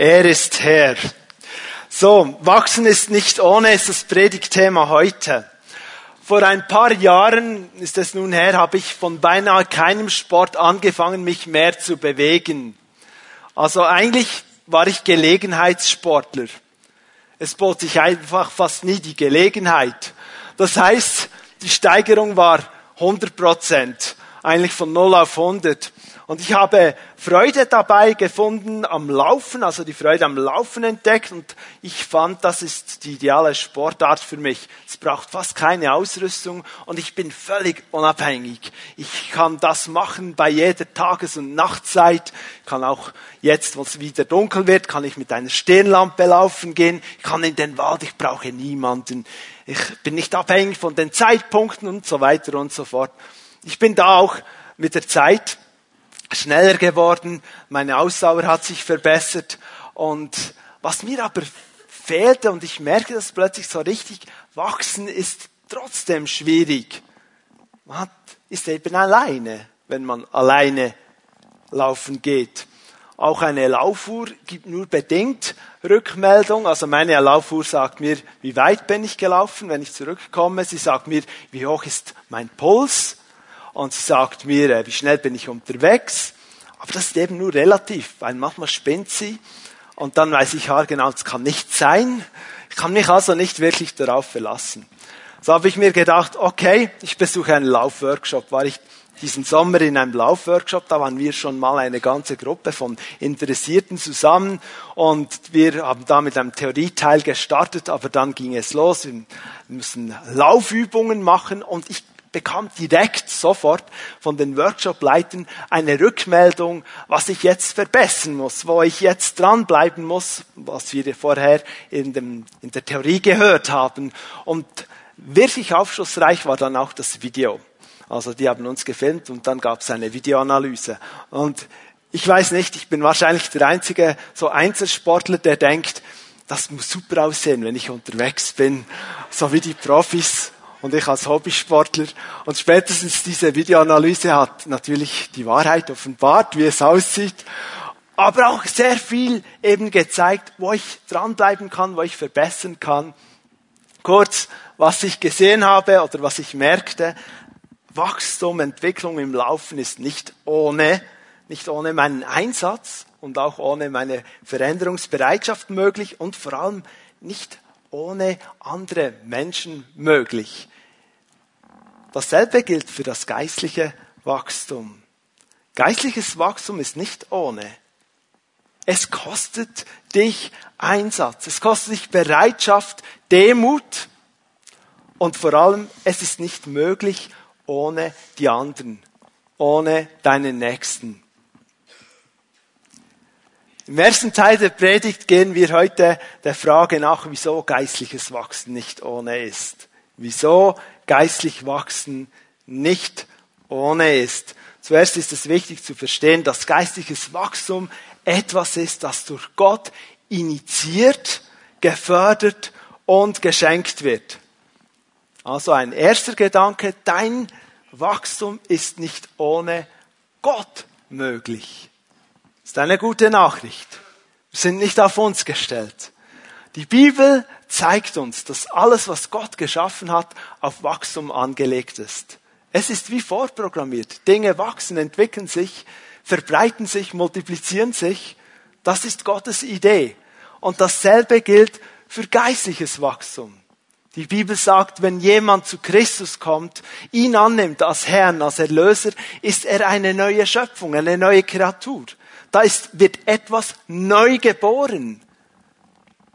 Er ist Herr. So, wachsen ist nicht ohne, ist das Predigtthema heute. Vor ein paar Jahren, ist es nun her, habe ich von beinahe keinem Sport angefangen, mich mehr zu bewegen. Also eigentlich war ich Gelegenheitssportler. Es bot sich einfach fast nie die Gelegenheit. Das heißt, die Steigerung war 100 Prozent, eigentlich von 0 auf 100. Und ich habe Freude dabei gefunden am Laufen, also die Freude am Laufen entdeckt und ich fand, das ist die ideale Sportart für mich. Es braucht fast keine Ausrüstung und ich bin völlig unabhängig. Ich kann das machen bei jeder Tages- und Nachtzeit. Ich kann auch jetzt, wo es wieder dunkel wird, kann ich mit einer Stirnlampe laufen gehen. Ich kann in den Wald, ich brauche niemanden. Ich bin nicht abhängig von den Zeitpunkten und so weiter und so fort. Ich bin da auch mit der Zeit schneller geworden, meine Ausdauer hat sich verbessert und was mir aber fehlte und ich merke das plötzlich so richtig, wachsen ist trotzdem schwierig. Man ist eben alleine, wenn man alleine laufen geht. Auch eine Laufuhr gibt nur bedingt Rückmeldung. Also meine Laufuhr sagt mir, wie weit bin ich gelaufen, wenn ich zurückkomme. Sie sagt mir, wie hoch ist mein Puls und sie sagt mir, äh, wie schnell bin ich unterwegs. Aber das ist eben nur relativ, weil manchmal spinnt sie und dann weiß ich ja genau, es kann nicht sein. Ich kann mich also nicht wirklich darauf verlassen. So habe ich mir gedacht, okay, ich besuche einen Laufworkshop. War ich diesen Sommer in einem Laufworkshop, da waren wir schon mal eine ganze Gruppe von Interessierten zusammen und wir haben da mit einem Theorieteil gestartet, aber dann ging es los. Wir müssen Laufübungen machen und ich bekam direkt sofort von den Workshop-Leitern eine Rückmeldung, was ich jetzt verbessern muss, wo ich jetzt dranbleiben muss, was wir vorher in, dem, in der Theorie gehört haben. Und wirklich aufschlussreich war dann auch das Video. Also die haben uns gefilmt und dann gab es eine Videoanalyse. Und ich weiß nicht, ich bin wahrscheinlich der einzige so Einzelsportler, der denkt, das muss super aussehen, wenn ich unterwegs bin, so wie die Profis und ich als Hobbysportler. Und spätestens diese Videoanalyse hat natürlich die Wahrheit offenbart, wie es aussieht. Aber auch sehr viel eben gezeigt, wo ich dranbleiben kann, wo ich verbessern kann. Kurz, was ich gesehen habe oder was ich merkte, Wachstum, Entwicklung im Laufen ist nicht ohne, nicht ohne meinen Einsatz und auch ohne meine Veränderungsbereitschaft möglich und vor allem nicht ohne andere Menschen möglich. Dasselbe gilt für das geistliche Wachstum. Geistliches Wachstum ist nicht ohne. Es kostet dich Einsatz, es kostet dich Bereitschaft, Demut und vor allem, es ist nicht möglich ohne die anderen, ohne deinen Nächsten. Im ersten Teil der Predigt gehen wir heute der Frage nach, wieso geistliches Wachsen nicht ohne ist. Wieso geistlich wachsen nicht ohne ist. Zuerst ist es wichtig zu verstehen, dass geistliches Wachstum etwas ist, das durch Gott initiiert, gefördert und geschenkt wird. Also ein erster Gedanke, dein Wachstum ist nicht ohne Gott möglich. Ist eine gute Nachricht. Wir sind nicht auf uns gestellt. Die Bibel zeigt uns, dass alles, was Gott geschaffen hat, auf Wachstum angelegt ist. Es ist wie vorprogrammiert. Dinge wachsen, entwickeln sich, verbreiten sich, multiplizieren sich. Das ist Gottes Idee. Und dasselbe gilt für geistliches Wachstum. Die Bibel sagt, wenn jemand zu Christus kommt, ihn annimmt als Herrn, als Erlöser, ist er eine neue Schöpfung, eine neue Kreatur. Da ist, wird etwas neu geboren.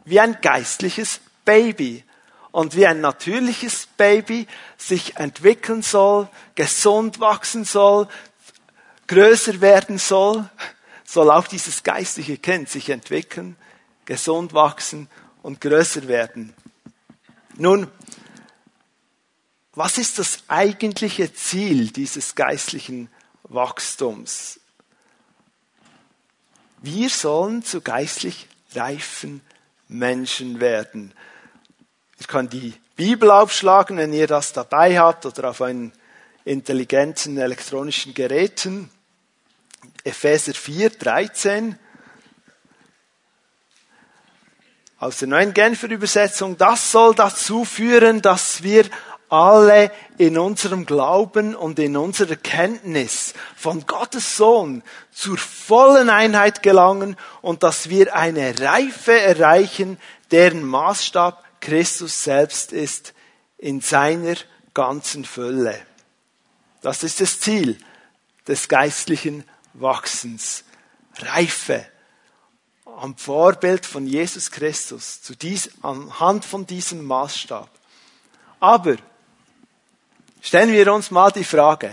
Wie ein geistliches Baby. Und wie ein natürliches Baby sich entwickeln soll, gesund wachsen soll, größer werden soll, soll auch dieses geistliche Kind sich entwickeln, gesund wachsen und größer werden. Nun, was ist das eigentliche Ziel dieses geistlichen Wachstums? Wir sollen zu geistlich reifen Menschen werden. Ich kann die Bibel aufschlagen, wenn ihr das dabei habt oder auf einen intelligenten elektronischen Geräten. Epheser 4, 13. aus der neuen Genfer Übersetzung, das soll dazu führen, dass wir alle in unserem Glauben und in unserer Kenntnis von Gottes Sohn zur vollen Einheit gelangen und dass wir eine Reife erreichen, deren Maßstab Christus selbst ist in seiner ganzen Fülle. Das ist das Ziel des geistlichen Wachsens. Reife am Vorbild von Jesus Christus, zu dies, anhand von diesem Maßstab. Aber stellen wir uns mal die Frage,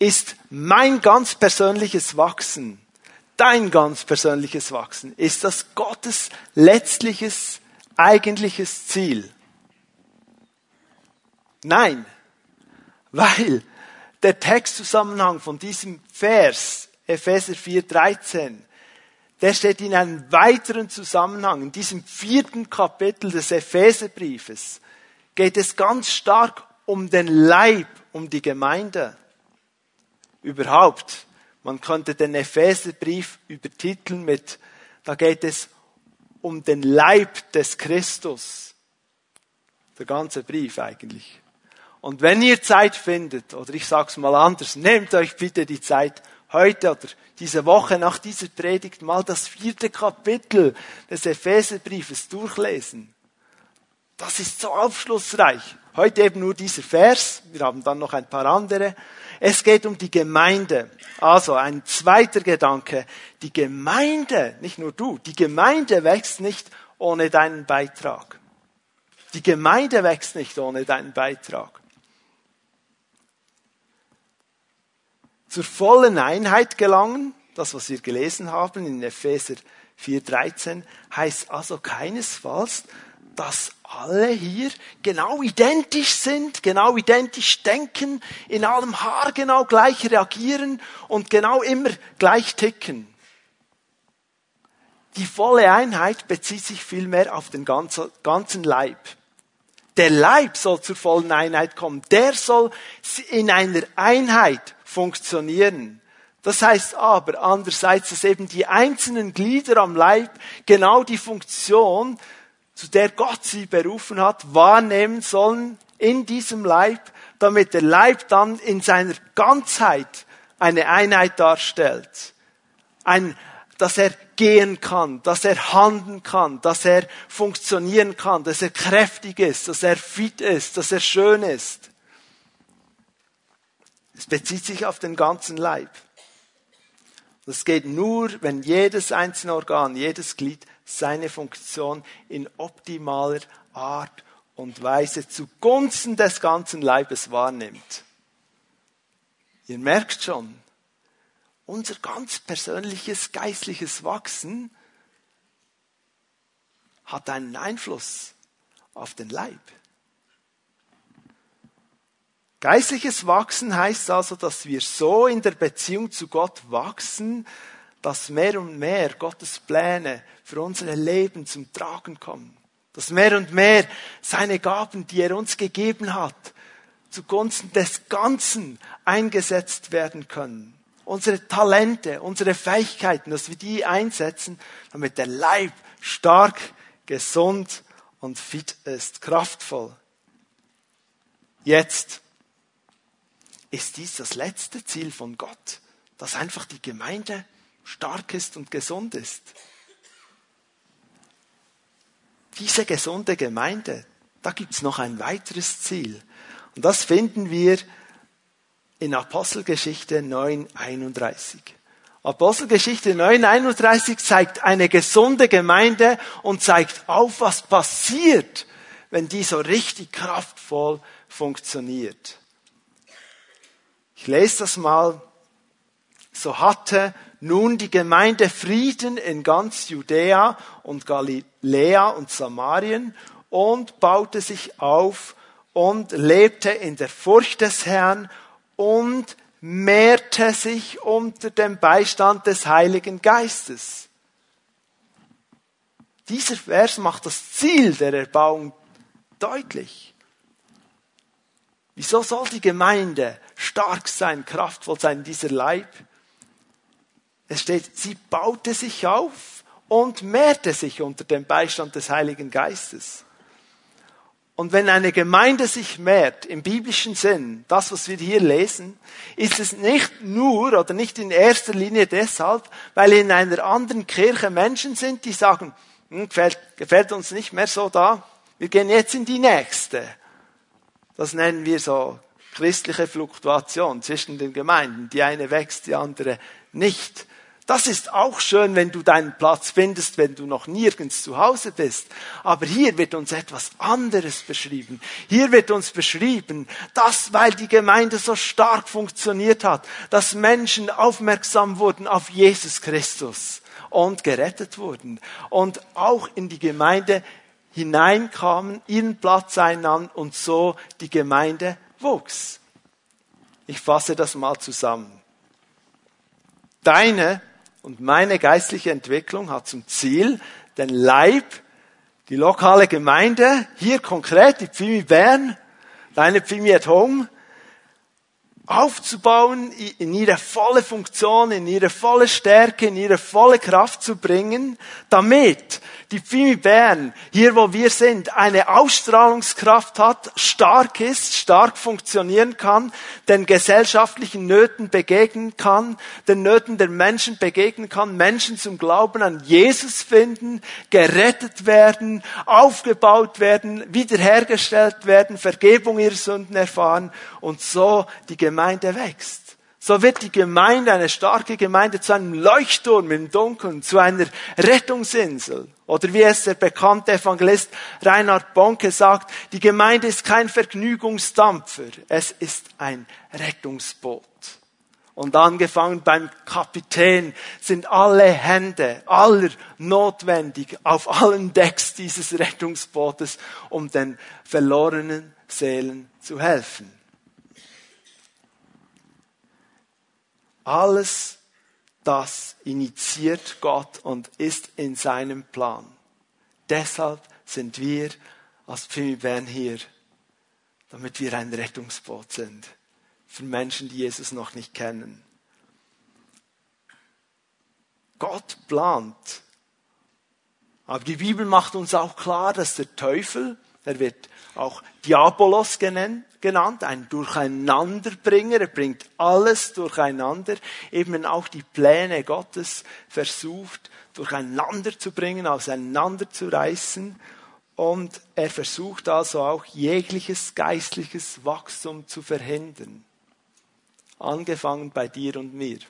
ist mein ganz persönliches Wachsen, dein ganz persönliches Wachsen, ist das Gottes letztliches, eigentliches Ziel? Nein, weil der Textzusammenhang von diesem Vers, Epheser 4,13, der steht in einem weiteren Zusammenhang. In diesem vierten Kapitel des Epheserbriefes geht es ganz stark um den Leib, um die Gemeinde. Überhaupt, man könnte den Epheserbrief übertiteln mit, da geht es um den Leib des Christus. Der ganze Brief eigentlich. Und wenn ihr Zeit findet, oder ich sag's mal anders, nehmt euch bitte die Zeit, heute oder diese Woche nach dieser Predigt mal das vierte Kapitel des Epheserbriefes durchlesen. Das ist so aufschlussreich. Heute eben nur dieser Vers. Wir haben dann noch ein paar andere. Es geht um die Gemeinde. Also ein zweiter Gedanke. Die Gemeinde, nicht nur du, die Gemeinde wächst nicht ohne deinen Beitrag. Die Gemeinde wächst nicht ohne deinen Beitrag. zur vollen Einheit gelangen, das was wir gelesen haben in Epheser 4.13, heißt also keinesfalls, dass alle hier genau identisch sind, genau identisch denken, in allem Haar genau gleich reagieren und genau immer gleich ticken. Die volle Einheit bezieht sich vielmehr auf den ganzen Leib. Der Leib soll zur vollen Einheit kommen. Der soll in einer Einheit funktionieren. Das heißt aber andererseits, dass eben die einzelnen Glieder am Leib genau die Funktion, zu der Gott sie berufen hat, wahrnehmen sollen in diesem Leib, damit der Leib dann in seiner Ganzheit eine Einheit darstellt. Ein, dass er gehen kann, dass er handeln kann, dass er funktionieren kann, dass er kräftig ist, dass er fit ist, dass er schön ist. Es bezieht sich auf den ganzen Leib. Das geht nur, wenn jedes einzelne Organ, jedes Glied seine Funktion in optimaler Art und Weise zugunsten des ganzen Leibes wahrnimmt. Ihr merkt schon, unser ganz persönliches geistliches Wachsen hat einen Einfluss auf den Leib. Geistliches Wachsen heißt also, dass wir so in der Beziehung zu Gott wachsen, dass mehr und mehr Gottes Pläne für unsere Leben zum Tragen kommen. Dass mehr und mehr seine Gaben, die er uns gegeben hat, zugunsten des Ganzen eingesetzt werden können. Unsere Talente, unsere Fähigkeiten, dass wir die einsetzen, damit der Leib stark, gesund und fit ist, kraftvoll. Jetzt ist dies das letzte Ziel von Gott, dass einfach die Gemeinde stark ist und gesund ist. Diese gesunde Gemeinde, da gibt es noch ein weiteres Ziel. Und das finden wir in Apostelgeschichte 9.31. Apostelgeschichte 9.31 zeigt eine gesunde Gemeinde und zeigt auf, was passiert, wenn die so richtig kraftvoll funktioniert. Ich lese das mal. So hatte nun die Gemeinde Frieden in ganz Judäa und Galiläa und Samarien und baute sich auf und lebte in der Furcht des Herrn und mehrte sich unter dem Beistand des Heiligen Geistes. Dieser Vers macht das Ziel der Erbauung deutlich. Wieso soll die Gemeinde stark sein, kraftvoll sein, dieser Leib? Es steht, sie baute sich auf und mehrte sich unter dem Beistand des Heiligen Geistes. Und wenn eine Gemeinde sich mehrt, im biblischen Sinn, das, was wir hier lesen, ist es nicht nur oder nicht in erster Linie deshalb, weil in einer anderen Kirche Menschen sind, die sagen, hm, gefällt, gefällt uns nicht mehr so da, wir gehen jetzt in die nächste. Das nennen wir so christliche Fluktuation zwischen den Gemeinden. Die eine wächst, die andere nicht. Das ist auch schön, wenn du deinen Platz findest, wenn du noch nirgends zu Hause bist. Aber hier wird uns etwas anderes beschrieben. Hier wird uns beschrieben, dass, weil die Gemeinde so stark funktioniert hat, dass Menschen aufmerksam wurden auf Jesus Christus und gerettet wurden und auch in die Gemeinde hineinkamen, ihren Platz einnahmen und so die Gemeinde wuchs. Ich fasse das mal zusammen. Deine und meine geistliche Entwicklung hat zum Ziel, den Leib, die lokale Gemeinde, hier konkret die Pfimi Bern, deine Pfimi at Home, aufzubauen, in ihre volle Funktion, in ihre volle Stärke, in ihre volle Kraft zu bringen, damit die Pfimi Bern, hier wo wir sind, eine Ausstrahlungskraft hat, stark ist, stark funktionieren kann, den gesellschaftlichen Nöten begegnen kann, den Nöten der Menschen begegnen kann, Menschen zum Glauben an Jesus finden, gerettet werden, aufgebaut werden, wiederhergestellt werden, Vergebung ihrer Sünden erfahren und so die Gemeinde wächst. So wird die Gemeinde, eine starke Gemeinde, zu einem Leuchtturm im Dunkeln, zu einer Rettungsinsel. Oder wie es der bekannte Evangelist Reinhard Bonke sagt, die Gemeinde ist kein Vergnügungsdampfer, es ist ein Rettungsboot. Und angefangen beim Kapitän sind alle Hände aller notwendig auf allen Decks dieses Rettungsbootes, um den verlorenen Seelen zu helfen. Alles das initiiert Gott und ist in seinem Plan. Deshalb sind wir als Bern hier, damit wir ein Rettungsboot sind für Menschen, die Jesus noch nicht kennen. Gott plant. Aber die Bibel macht uns auch klar, dass der Teufel, er wird auch Diabolos genannt, genannt, ein Durcheinanderbringer. Er bringt alles durcheinander, eben auch die Pläne Gottes versucht durcheinander zu bringen, auseinanderzureißen. Und er versucht also auch jegliches geistliches Wachstum zu verhindern. Angefangen bei dir und mir.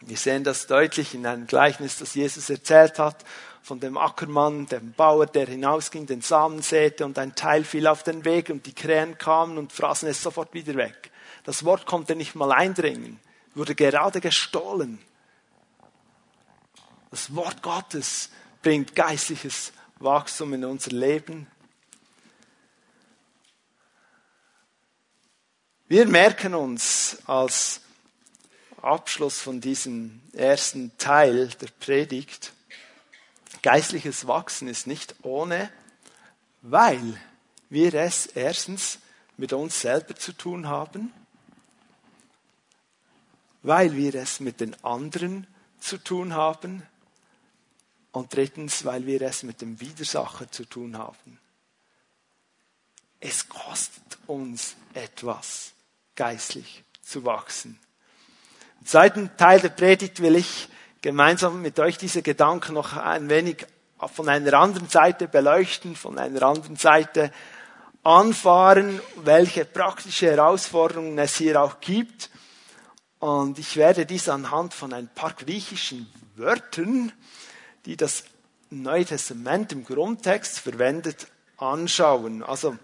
Wir sehen das deutlich in einem Gleichnis, das Jesus erzählt hat, von dem Ackermann, dem Bauer, der hinausging, den Samen säte und ein Teil fiel auf den Weg und die Krähen kamen und fraßen es sofort wieder weg. Das Wort konnte nicht mal eindringen, wurde gerade gestohlen. Das Wort Gottes bringt geistliches Wachstum in unser Leben. Wir merken uns als Abschluss von diesem ersten Teil der Predigt, geistliches Wachsen ist nicht ohne, weil wir es erstens mit uns selber zu tun haben, weil wir es mit den anderen zu tun haben und drittens, weil wir es mit dem Widersacher zu tun haben. Es kostet uns etwas, geistlich zu wachsen. Im zweiten Teil der Predigt will ich gemeinsam mit euch diese Gedanken noch ein wenig von einer anderen Seite beleuchten, von einer anderen Seite anfahren, welche praktische Herausforderungen es hier auch gibt. Und ich werde dies anhand von ein paar griechischen Wörtern, die das Neue Testament im Grundtext verwendet, anschauen. Also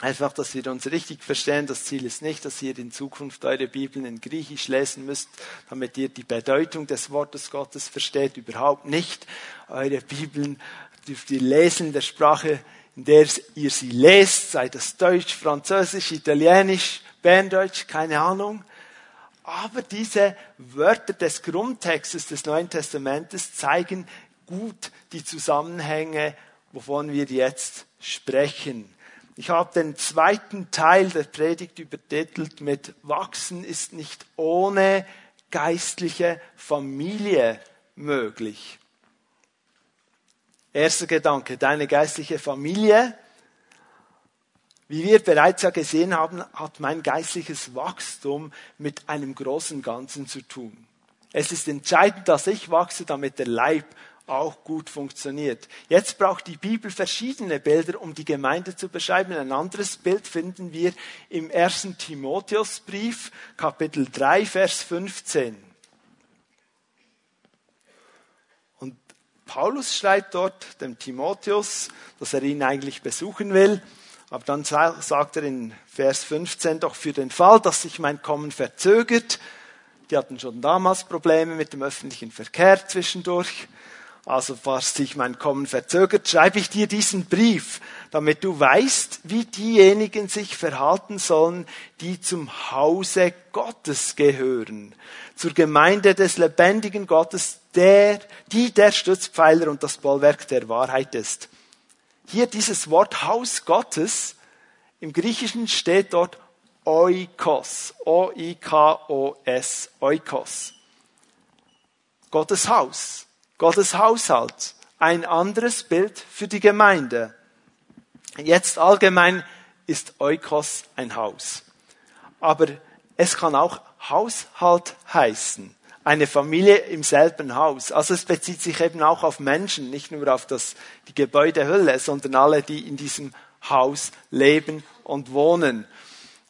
Einfach, dass wir uns richtig verstehen. Das Ziel ist nicht, dass ihr in Zukunft eure Bibeln in Griechisch lesen müsst, damit ihr die Bedeutung des Wortes Gottes versteht. Überhaupt nicht. Eure Bibeln dürft ihr lesen in der Sprache, in der ihr sie lest, sei das Deutsch, Französisch, Italienisch, Berndeutsch, keine Ahnung. Aber diese Wörter des Grundtextes des Neuen Testamentes zeigen gut die Zusammenhänge, wovon wir jetzt sprechen. Ich habe den zweiten Teil der Predigt übertitelt mit Wachsen ist nicht ohne geistliche Familie möglich. Erster Gedanke, deine geistliche Familie. Wie wir bereits ja gesehen haben, hat mein geistliches Wachstum mit einem großen Ganzen zu tun. Es ist entscheidend, dass ich wachse, damit der Leib auch gut funktioniert. Jetzt braucht die Bibel verschiedene Bilder, um die Gemeinde zu beschreiben. Ein anderes Bild finden wir im ersten Timotheusbrief, Kapitel 3, Vers 15. Und Paulus schreibt dort dem Timotheus, dass er ihn eigentlich besuchen will. Aber dann sagt er in Vers 15, doch für den Fall, dass sich mein Kommen verzögert, die hatten schon damals Probleme mit dem öffentlichen Verkehr zwischendurch, also falls sich mein Kommen verzögert, schreibe ich dir diesen Brief, damit du weißt, wie diejenigen sich verhalten sollen, die zum Hause Gottes gehören, zur Gemeinde des lebendigen Gottes, der, die der Stützpfeiler und das Bollwerk der Wahrheit ist. Hier dieses Wort Haus Gottes, im Griechischen steht dort Oikos, O-I-K-O-S, Oikos. Gottes Haus. Gottes Haushalt, ein anderes Bild für die Gemeinde. Jetzt allgemein ist Eukos ein Haus. Aber es kann auch Haushalt heißen. Eine Familie im selben Haus. Also es bezieht sich eben auch auf Menschen, nicht nur auf das, die Gebäudehülle, sondern alle, die in diesem Haus leben und wohnen.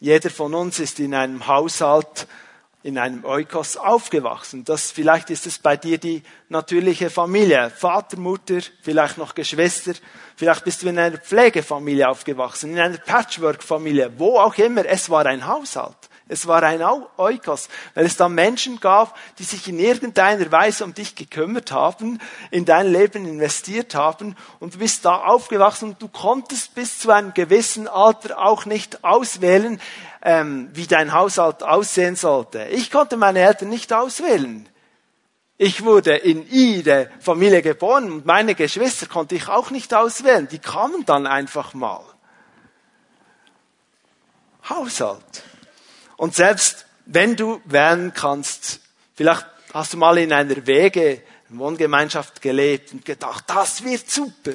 Jeder von uns ist in einem Haushalt in einem Eukos aufgewachsen. Das, vielleicht ist es bei dir die natürliche Familie. Vater, Mutter, vielleicht noch Geschwister. Vielleicht bist du in einer Pflegefamilie aufgewachsen, in einer Patchwork-Familie, wo auch immer. Es war ein Haushalt. Es war ein Eukos, weil es da Menschen gab, die sich in irgendeiner Weise um dich gekümmert haben, in dein Leben investiert haben und du bist da aufgewachsen und du konntest bis zu einem gewissen Alter auch nicht auswählen, ähm, wie dein Haushalt aussehen sollte. Ich konnte meine Eltern nicht auswählen. Ich wurde in ihre Familie geboren und meine Geschwister konnte ich auch nicht auswählen. Die kamen dann einfach mal. Haushalt. Und selbst wenn du wählen kannst, vielleicht hast du mal in einer Wege, Wohngemeinschaft gelebt und gedacht, das wird super.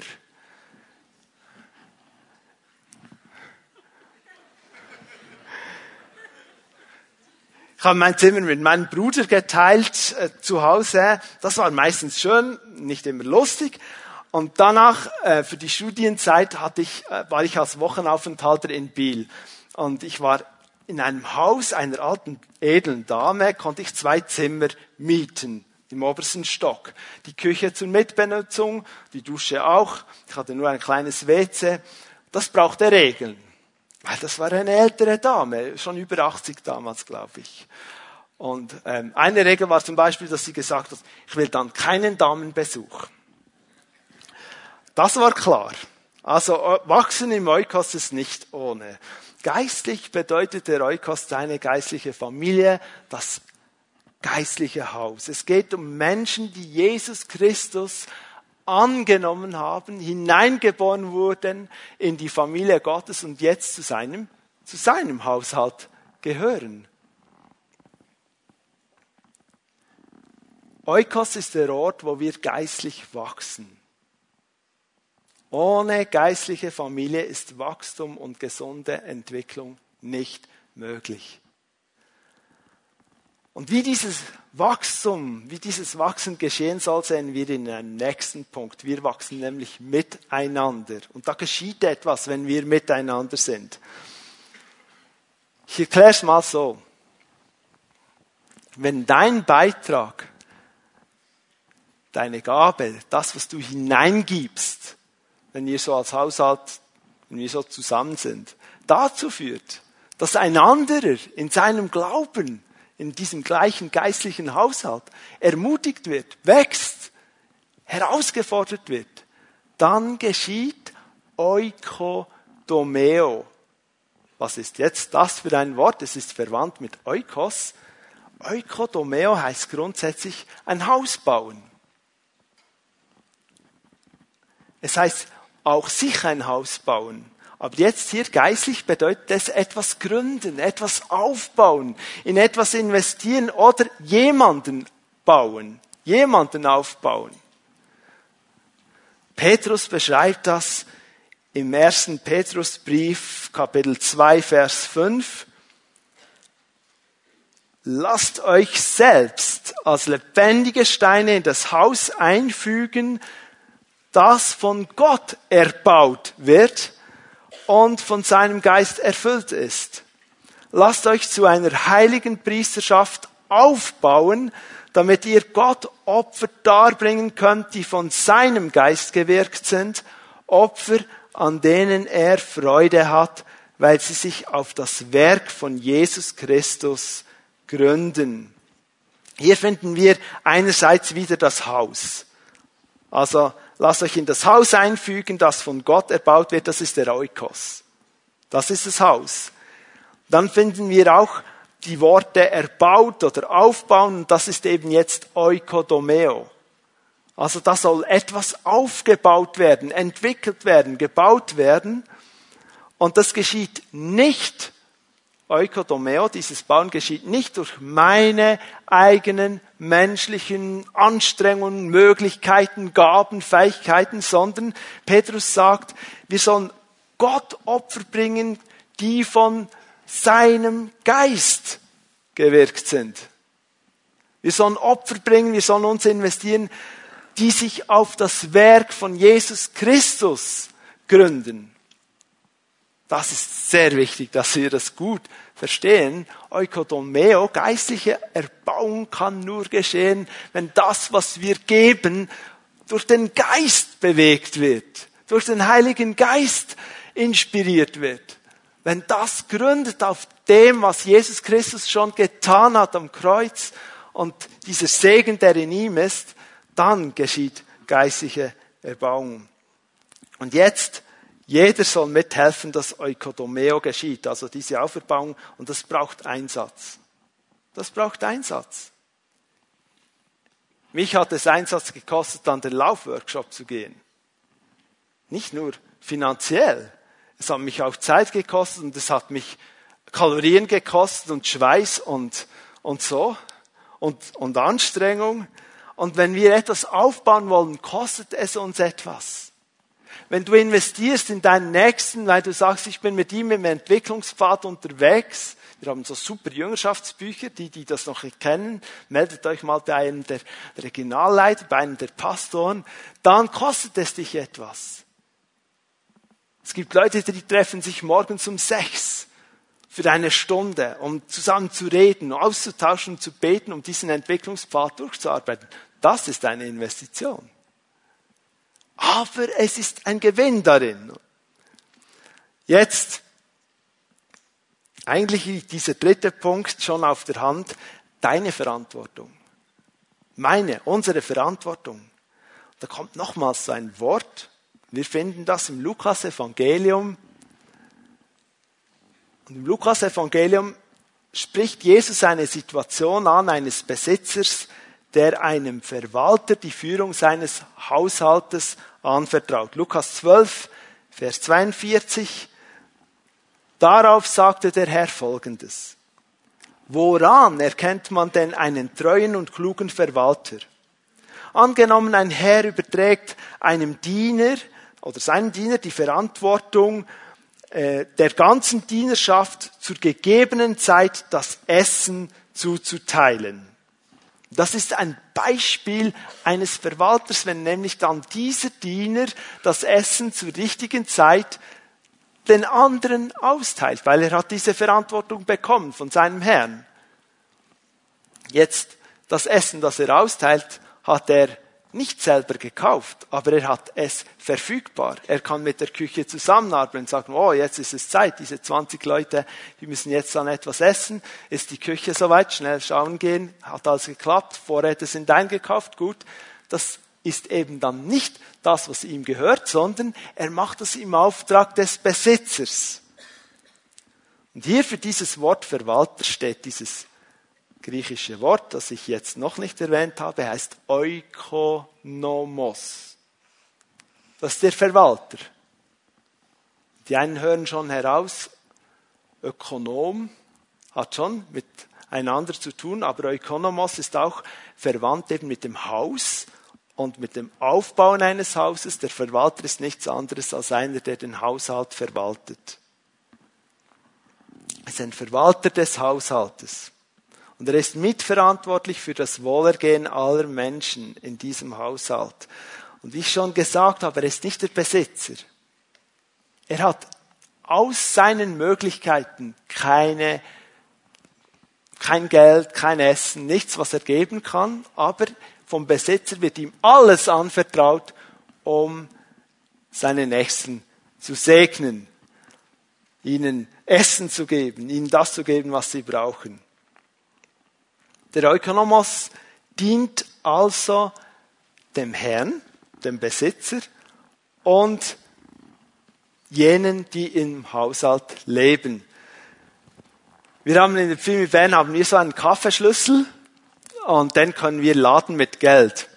Ich habe mein Zimmer mit meinem Bruder geteilt äh, zu Hause. Das war meistens schön, nicht immer lustig. Und danach, äh, für die Studienzeit, hatte ich, äh, war ich als Wochenaufenthalter in Biel. Und ich war in einem Haus einer alten edlen Dame, konnte ich zwei Zimmer mieten im obersten Stock. Die Küche zur Mitbenutzung, die Dusche auch. Ich hatte nur ein kleines WC. Das brauchte Regeln. Weil das war eine ältere Dame, schon über 80 damals, glaube ich. Und ähm, eine Regel war zum Beispiel, dass sie gesagt hat, ich will dann keinen Damenbesuch. Das war klar. Also äh, wachsen im Eukos ist nicht ohne. Geistlich bedeutet der Eukos deine geistliche Familie, das geistliche Haus. Es geht um Menschen, die Jesus Christus angenommen haben, hineingeboren wurden in die Familie Gottes und jetzt zu seinem, zu seinem Haushalt gehören. Eukos ist der Ort, wo wir geistlich wachsen. Ohne geistliche Familie ist Wachstum und gesunde Entwicklung nicht möglich. Und wie dieses Wachstum, wie dieses Wachsen geschehen soll, sehen wir in einem nächsten Punkt. Wir wachsen nämlich miteinander. Und da geschieht etwas, wenn wir miteinander sind. Ich erkläre es mal so. Wenn dein Beitrag, deine Gabe, das, was du hineingibst, wenn ihr so als Haushalt, wenn wir so zusammen sind, dazu führt, dass ein anderer in seinem Glauben in diesem gleichen geistlichen Haushalt ermutigt wird, wächst, herausgefordert wird, dann geschieht Oikodomeo. Was ist jetzt das für ein Wort? Es ist verwandt mit Oikos. Oikodomeo heißt grundsätzlich ein Haus bauen. Es heißt auch sich ein Haus bauen. Aber jetzt hier geistlich bedeutet es etwas gründen, etwas aufbauen, in etwas investieren oder jemanden bauen. jemanden aufbauen. Petrus beschreibt das im ersten Petrusbrief, Kapitel 2, Vers 5. Lasst euch selbst als lebendige Steine in das Haus einfügen, das von Gott erbaut wird und von seinem Geist erfüllt ist. Lasst euch zu einer heiligen Priesterschaft aufbauen, damit ihr Gott Opfer darbringen könnt, die von seinem Geist gewirkt sind, Opfer, an denen er Freude hat, weil sie sich auf das Werk von Jesus Christus gründen. Hier finden wir einerseits wieder das Haus. Also lasst euch in das Haus einfügen, das von Gott erbaut wird, das ist der Oikos. Das ist das Haus. Dann finden wir auch die Worte erbaut oder aufbauen, und das ist eben jetzt Oikodomeo. Also da soll etwas aufgebaut werden, entwickelt werden, gebaut werden. Und das geschieht nicht, Oikodomeo, dieses Bauen geschieht nicht durch meine eigenen menschlichen Anstrengungen, Möglichkeiten, Gaben, Fähigkeiten, sondern Petrus sagt, wir sollen Gott Opfer bringen, die von seinem Geist gewirkt sind. Wir sollen Opfer bringen, wir sollen uns investieren, die sich auf das Werk von Jesus Christus gründen. Das ist sehr wichtig, dass wir das gut verstehen. Eukodomeo, geistliche Erbauung kann nur geschehen, wenn das, was wir geben, durch den Geist bewegt wird, durch den Heiligen Geist inspiriert wird. Wenn das gründet auf dem, was Jesus Christus schon getan hat am Kreuz und dieser Segen, der in ihm ist, dann geschieht geistliche Erbauung. Und jetzt, jeder soll mithelfen, dass Eukodomeo geschieht, also diese Auferbauung, und das braucht Einsatz. Das braucht Einsatz. Mich hat es Einsatz gekostet, an den Laufworkshop zu gehen. Nicht nur finanziell, es hat mich auch Zeit gekostet und es hat mich Kalorien gekostet und Schweiß und, und so und, und Anstrengung. Und wenn wir etwas aufbauen wollen, kostet es uns etwas. Wenn du investierst in deinen Nächsten, weil du sagst, ich bin mit ihm im Entwicklungspfad unterwegs, wir haben so super Jüngerschaftsbücher, die, die das noch kennen, meldet euch mal bei einem der Regionalleiter, bei einem der Pastoren, dann kostet es dich etwas. Es gibt Leute, die treffen sich morgens um sechs für eine Stunde, um zusammen zu reden, auszutauschen zu beten, um diesen Entwicklungspfad durchzuarbeiten. Das ist eine Investition. Aber es ist ein Gewinn darin. Jetzt, eigentlich dieser dritte Punkt schon auf der Hand, deine Verantwortung. Meine, unsere Verantwortung. Da kommt nochmals so ein Wort, wir finden das im Lukas-Evangelium. Und im Lukas-Evangelium spricht Jesus eine Situation an eines Besitzers, der einem Verwalter die Führung seines Haushaltes anvertraut. Lukas 12, Vers 42. Darauf sagte der Herr Folgendes. Woran erkennt man denn einen treuen und klugen Verwalter? Angenommen, ein Herr überträgt einem Diener oder seinen Diener die Verantwortung äh, der ganzen Dienerschaft zur gegebenen Zeit das Essen zuzuteilen. Das ist ein Beispiel eines Verwalters, wenn nämlich dann dieser Diener das Essen zur richtigen Zeit den anderen austeilt, weil er hat diese Verantwortung bekommen von seinem Herrn. Jetzt das Essen, das er austeilt, hat er nicht selber gekauft, aber er hat es verfügbar. Er kann mit der Küche zusammenarbeiten und sagen, oh, jetzt ist es Zeit, diese 20 Leute, die müssen jetzt dann etwas essen. Ist die Küche soweit? Schnell schauen gehen. Hat alles geklappt. Vorräte sind eingekauft. Gut. Das ist eben dann nicht das, was ihm gehört, sondern er macht das im Auftrag des Besitzers. Und hier für dieses Wort Verwalter steht dieses griechische Wort, das ich jetzt noch nicht erwähnt habe, heißt Oikonomos. Das ist der Verwalter. Die einen hören schon heraus, Ökonom hat schon mit einander zu tun, aber Ökonomos ist auch verwandt eben mit dem Haus und mit dem Aufbauen eines Hauses. Der Verwalter ist nichts anderes als einer, der den Haushalt verwaltet. Er ist ein Verwalter des Haushaltes. Und er ist mitverantwortlich für das Wohlergehen aller Menschen in diesem Haushalt. Und wie ich schon gesagt habe, er ist nicht der Besitzer. Er hat aus seinen Möglichkeiten keine, kein Geld, kein Essen, nichts, was er geben kann, aber vom Besitzer wird ihm alles anvertraut, um seine Nächsten zu segnen, ihnen Essen zu geben, ihnen das zu geben, was sie brauchen. Der Ökonomos dient also dem Herrn, dem Besitzer und jenen, die im Haushalt leben. Wir haben in der Pfimi Bern haben wir so einen Kaffeeschlüssel und den können wir laden mit Geld.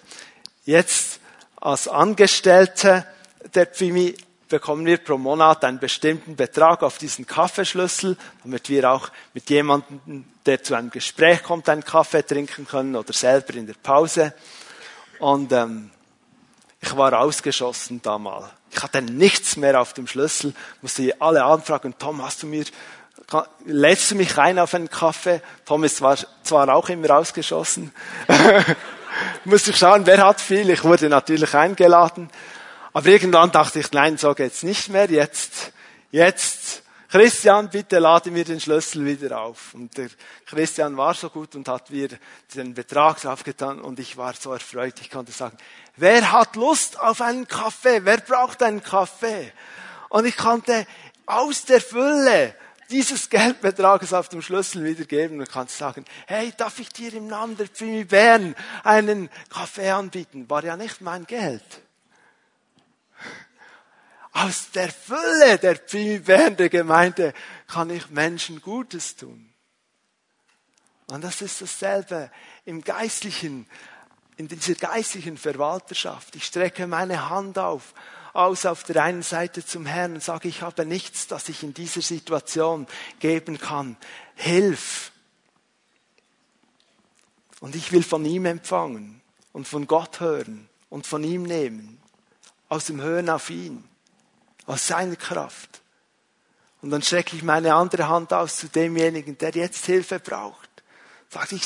Jetzt als Angestellte der Pfimi bekommen wir pro Monat einen bestimmten Betrag auf diesen Kaffeeschlüssel, damit wir auch mit jemandem, der zu einem Gespräch kommt, einen Kaffee trinken können oder selber in der Pause. Und ähm, ich war ausgeschossen damals. Ich hatte nichts mehr auf dem Schlüssel, musste alle anfragen, Tom, hast du mir, lädst du mich rein auf einen Kaffee? Tom ist zwar, zwar auch immer ausgeschossen. musste ich schauen, wer hat viel. Ich wurde natürlich eingeladen. Aber irgendwann dachte ich, nein, so geht's nicht mehr. Jetzt, jetzt, Christian, bitte lade mir den Schlüssel wieder auf. Und der Christian war so gut und hat mir den Betrag draufgetan und ich war so erfreut. Ich konnte sagen, wer hat Lust auf einen Kaffee? Wer braucht einen Kaffee? Und ich konnte aus der Fülle dieses Geldbetrages auf dem Schlüssel wiedergeben und kannst sagen, hey, darf ich dir im Namen der Pfimi Bern einen Kaffee anbieten? War ja nicht mein Geld. Aus der Fülle der der Gemeinde kann ich Menschen Gutes tun. Und das ist dasselbe im geistlichen, in dieser geistlichen Verwalterschaft. Ich strecke meine Hand auf, aus auf der einen Seite zum Herrn und sage, ich habe nichts, das ich in dieser Situation geben kann. Hilf. Und ich will von ihm empfangen und von Gott hören und von ihm nehmen. Aus dem Hören auf ihn aus seiner Kraft. Und dann strecke ich meine andere Hand aus zu demjenigen, der jetzt Hilfe braucht. Sag ich,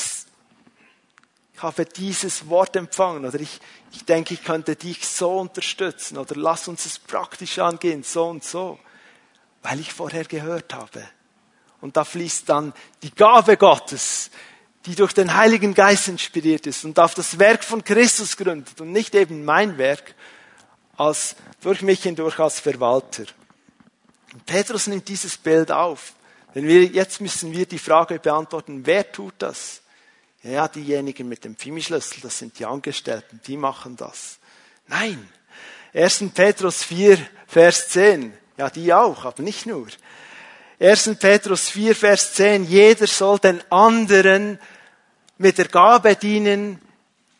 ich habe dieses Wort empfangen oder ich, ich denke, ich könnte dich so unterstützen oder lass uns es praktisch angehen, so und so, weil ich vorher gehört habe. Und da fließt dann die Gabe Gottes, die durch den Heiligen Geist inspiriert ist und auf das Werk von Christus gründet und nicht eben mein Werk, als, durch mich hindurch als Verwalter. Und Petrus nimmt dieses Bild auf. Denn wir, jetzt müssen wir die Frage beantworten, wer tut das? Ja, diejenigen mit dem Pfimi-Schlüssel, das sind die Angestellten, die machen das. Nein. 1. Petrus 4, Vers 10. Ja, die auch, aber nicht nur. 1. Petrus 4, Vers 10. Jeder soll den anderen mit der Gabe dienen,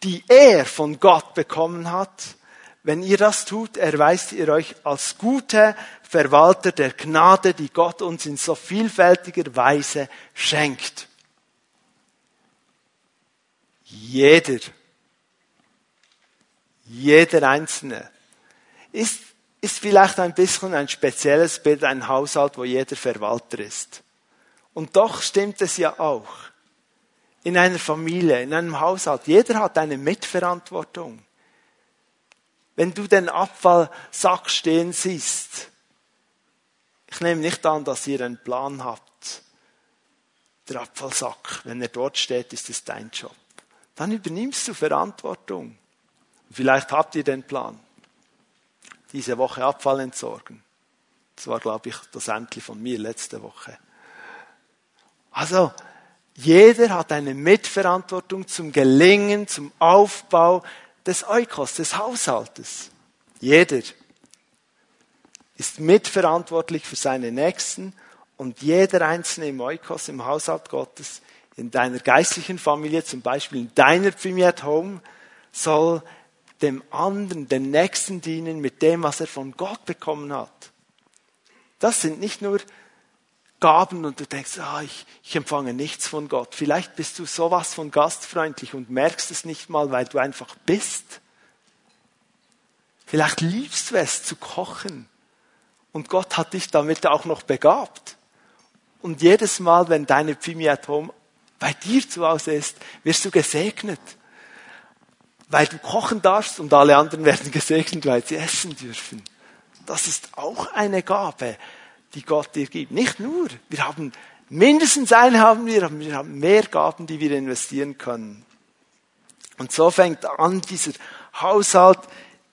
die er von Gott bekommen hat, wenn ihr das tut, erweist ihr euch als gute Verwalter der Gnade, die Gott uns in so vielfältiger Weise schenkt. Jeder, jeder Einzelne ist, ist vielleicht ein bisschen ein spezielles Bild, ein Haushalt, wo jeder Verwalter ist. Und doch stimmt es ja auch. In einer Familie, in einem Haushalt, jeder hat eine Mitverantwortung wenn du den Abfallsack stehen siehst, ich nehme nicht an, dass ihr einen Plan habt. Der Abfallsack, wenn er dort steht, ist es dein Job. Dann übernimmst du Verantwortung. Vielleicht habt ihr den Plan. Diese Woche Abfall entsorgen. Das war, glaube ich, das Ämtli von mir letzte Woche. Also, jeder hat eine Mitverantwortung zum Gelingen, zum Aufbau des Eukos, des Haushaltes. Jeder ist mitverantwortlich für seine Nächsten und jeder Einzelne im Eukos, im Haushalt Gottes, in deiner geistlichen Familie, zum Beispiel in deiner Premier at Home, soll dem anderen, dem Nächsten dienen mit dem, was er von Gott bekommen hat. Das sind nicht nur Gaben und du denkst, ah, ich, ich empfange nichts von Gott. Vielleicht bist du sowas von gastfreundlich und merkst es nicht mal, weil du einfach bist. Vielleicht liebst du es zu kochen und Gott hat dich damit auch noch begabt. Und jedes Mal, wenn deine Pfimi at Home bei dir zu Hause ist, wirst du gesegnet. Weil du kochen darfst und alle anderen werden gesegnet, weil sie essen dürfen. Das ist auch eine Gabe, die Gott dir gibt. Nicht nur. Wir haben mindestens eine haben wir, aber wir haben mehr Gaben, die wir investieren können. Und so fängt an dieser Haushalt,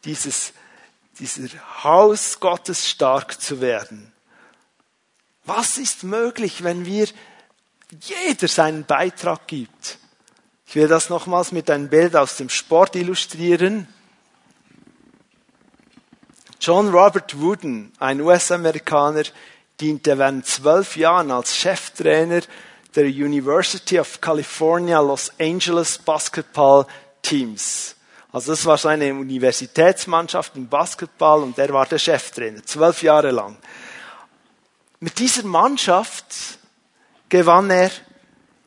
dieses, dieser Haus Gottes stark zu werden. Was ist möglich, wenn wir jeder seinen Beitrag gibt? Ich will das nochmals mit einem Bild aus dem Sport illustrieren. John Robert Wooden, ein US-Amerikaner, diente während zwölf Jahren als Cheftrainer der University of California Los Angeles Basketball Teams. Also das war seine Universitätsmannschaft im Basketball und er war der Cheftrainer, zwölf Jahre lang. Mit dieser Mannschaft gewann er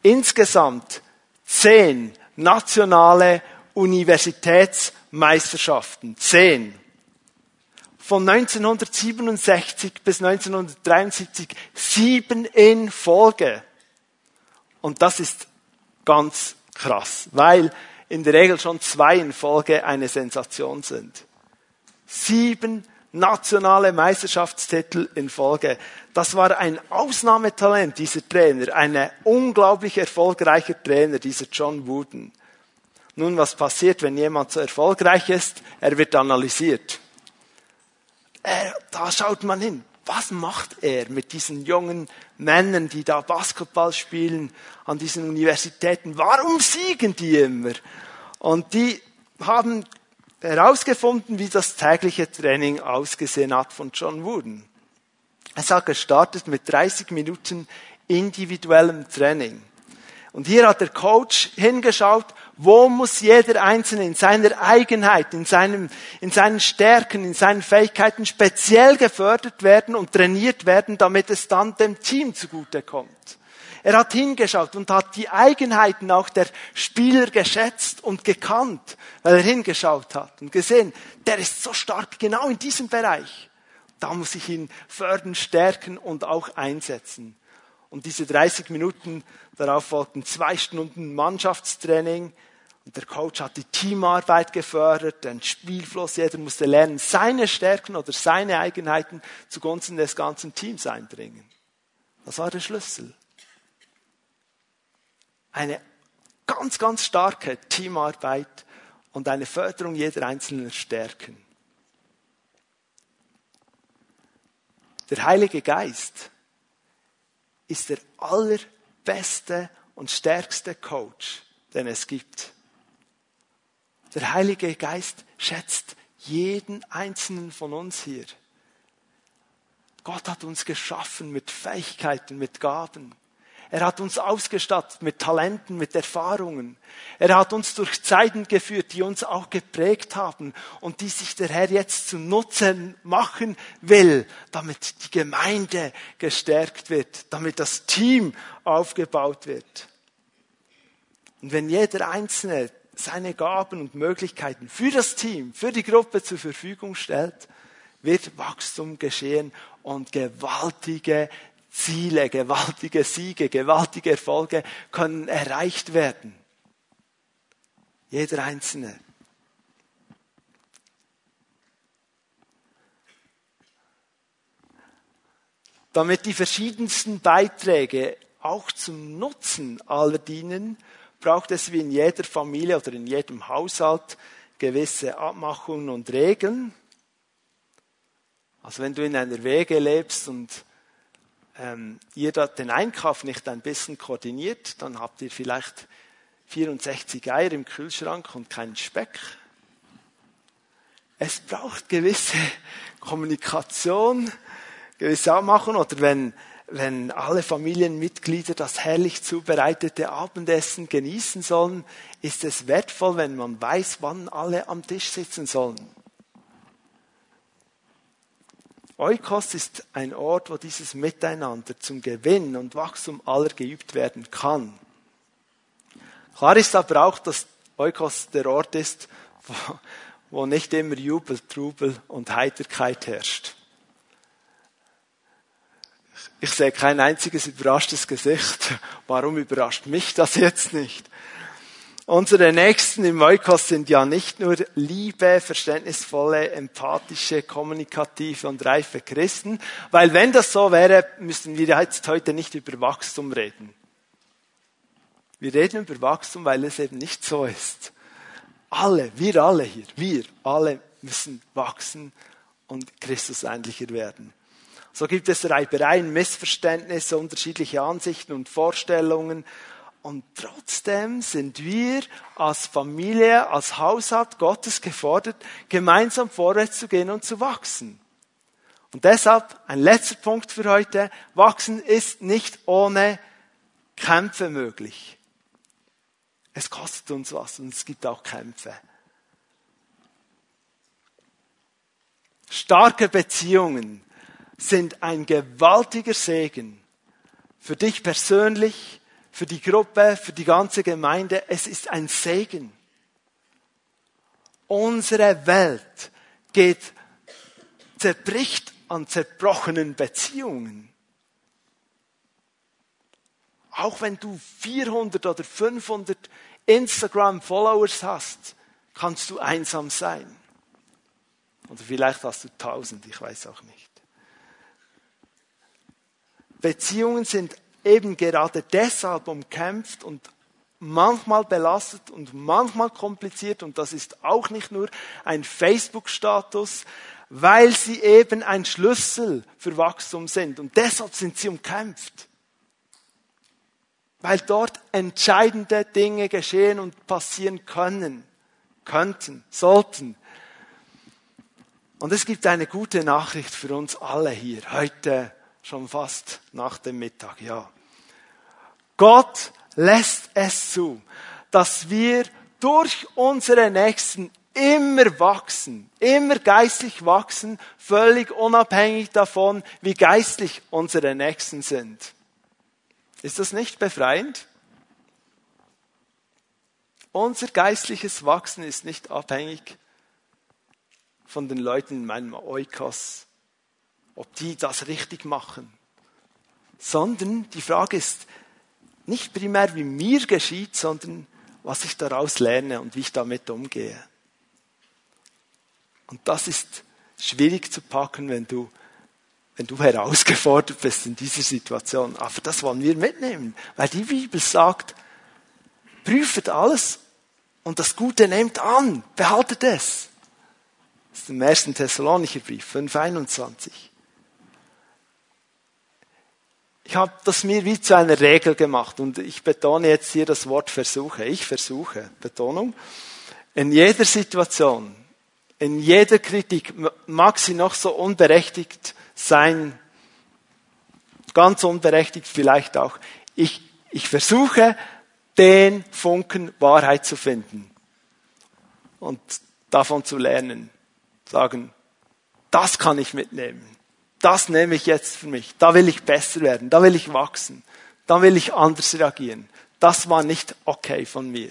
insgesamt zehn nationale Universitätsmeisterschaften. Zehn. Von 1967 bis 1973 sieben in Folge. Und das ist ganz krass, weil in der Regel schon zwei in Folge eine Sensation sind. Sieben nationale Meisterschaftstitel in Folge. Das war ein Ausnahmetalent, dieser Trainer, ein unglaublich erfolgreicher Trainer, dieser John Wooden. Nun, was passiert, wenn jemand so erfolgreich ist? Er wird analysiert. Er, da schaut man hin. Was macht er mit diesen jungen Männern, die da Basketball spielen an diesen Universitäten? Warum siegen die immer? Und die haben herausgefunden, wie das tägliche Training ausgesehen hat von John Wooden. Es hat gestartet mit 30 Minuten individuellem Training. Und hier hat der Coach hingeschaut, wo muss jeder Einzelne in seiner Eigenheit, in, seinem, in seinen Stärken, in seinen Fähigkeiten speziell gefördert werden und trainiert werden, damit es dann dem Team zugutekommt. Er hat hingeschaut und hat die Eigenheiten auch der Spieler geschätzt und gekannt, weil er hingeschaut hat und gesehen, der ist so stark genau in diesem Bereich. Da muss ich ihn fördern, stärken und auch einsetzen. Und diese 30 Minuten, darauf folgten zwei Stunden Mannschaftstraining. Und der Coach hat die Teamarbeit gefördert, den Spielfluss. Jeder musste lernen, seine Stärken oder seine Eigenheiten zugunsten des ganzen Teams einbringen. Das war der Schlüssel eine ganz, ganz starke Teamarbeit und eine Förderung jeder einzelnen Stärken. Der Heilige Geist ist der allerbeste und stärkste Coach, den es gibt. Der Heilige Geist schätzt jeden einzelnen von uns hier. Gott hat uns geschaffen mit Fähigkeiten, mit Gaben. Er hat uns ausgestattet mit Talenten, mit Erfahrungen. Er hat uns durch Zeiten geführt, die uns auch geprägt haben und die sich der Herr jetzt zu Nutzen machen will, damit die Gemeinde gestärkt wird, damit das Team aufgebaut wird. Und wenn jeder Einzelne seine Gaben und Möglichkeiten für das Team, für die Gruppe zur Verfügung stellt, wird Wachstum geschehen und gewaltige Ziele, gewaltige Siege, gewaltige Erfolge können erreicht werden. Jeder Einzelne. Damit die verschiedensten Beiträge auch zum Nutzen aller dienen, braucht es wie in jeder Familie oder in jedem Haushalt gewisse Abmachungen und Regeln. Also wenn du in einer Wege lebst und ähm, ihr den Einkauf nicht ein bisschen koordiniert, dann habt ihr vielleicht 64 Eier im Kühlschrank und keinen Speck. Es braucht gewisse Kommunikation, gewisse Abmachung oder wenn, wenn alle Familienmitglieder das herrlich zubereitete Abendessen genießen sollen, ist es wertvoll, wenn man weiß, wann alle am Tisch sitzen sollen. Oikos ist ein Ort, wo dieses Miteinander zum Gewinn und Wachstum aller geübt werden kann. Klar ist aber auch, dass Oikos der Ort ist, wo, wo nicht immer Jubel, Trubel und Heiterkeit herrscht. Ich sehe kein einziges überraschtes Gesicht. Warum überrascht mich das jetzt nicht? Unsere Nächsten im Eukos sind ja nicht nur liebe, verständnisvolle, empathische, kommunikative und reife Christen, weil wenn das so wäre, müssten wir jetzt heute nicht über Wachstum reden. Wir reden über Wachstum, weil es eben nicht so ist. Alle, wir alle hier, wir alle müssen wachsen und Christus ähnlicher werden. So gibt es Reibereien, Missverständnisse, unterschiedliche Ansichten und Vorstellungen. Und trotzdem sind wir als Familie, als Haushalt Gottes gefordert, gemeinsam vorwärts zu gehen und zu wachsen. Und deshalb ein letzter Punkt für heute. Wachsen ist nicht ohne Kämpfe möglich. Es kostet uns was und es gibt auch Kämpfe. Starke Beziehungen sind ein gewaltiger Segen für dich persönlich, für die Gruppe, für die ganze Gemeinde. Es ist ein Segen. Unsere Welt geht, zerbricht an zerbrochenen Beziehungen. Auch wenn du 400 oder 500 Instagram-Followers hast, kannst du einsam sein. Oder vielleicht hast du 1000, ich weiß auch nicht. Beziehungen sind eben gerade deshalb umkämpft und manchmal belastet und manchmal kompliziert und das ist auch nicht nur ein Facebook-Status, weil sie eben ein Schlüssel für Wachstum sind und deshalb sind sie umkämpft. Weil dort entscheidende Dinge geschehen und passieren können, könnten, sollten. Und es gibt eine gute Nachricht für uns alle hier heute schon fast nach dem Mittag, ja. Gott lässt es zu, dass wir durch unsere Nächsten immer wachsen, immer geistlich wachsen, völlig unabhängig davon, wie geistlich unsere Nächsten sind. Ist das nicht befreiend? Unser geistliches Wachsen ist nicht abhängig von den Leuten in meinem Oikos, ob die das richtig machen, sondern die Frage ist nicht primär, wie mir geschieht, sondern was ich daraus lerne und wie ich damit umgehe. Und das ist schwierig zu packen, wenn du, wenn du herausgefordert bist in dieser Situation. Aber das wollen wir mitnehmen, weil die Bibel sagt, prüft alles und das Gute nehmt an, behaltet es. Das ist im ersten Thessalonicher Brief, 5,21 ich habe das mir wie zu einer Regel gemacht und ich betone jetzt hier das Wort versuche. Ich versuche, Betonung. In jeder Situation, in jeder Kritik, mag sie noch so unberechtigt sein, ganz unberechtigt vielleicht auch, ich, ich versuche, den Funken Wahrheit zu finden und davon zu lernen. Sagen, das kann ich mitnehmen das nehme ich jetzt für mich. Da will ich besser werden, da will ich wachsen, da will ich anders reagieren. Das war nicht okay von mir.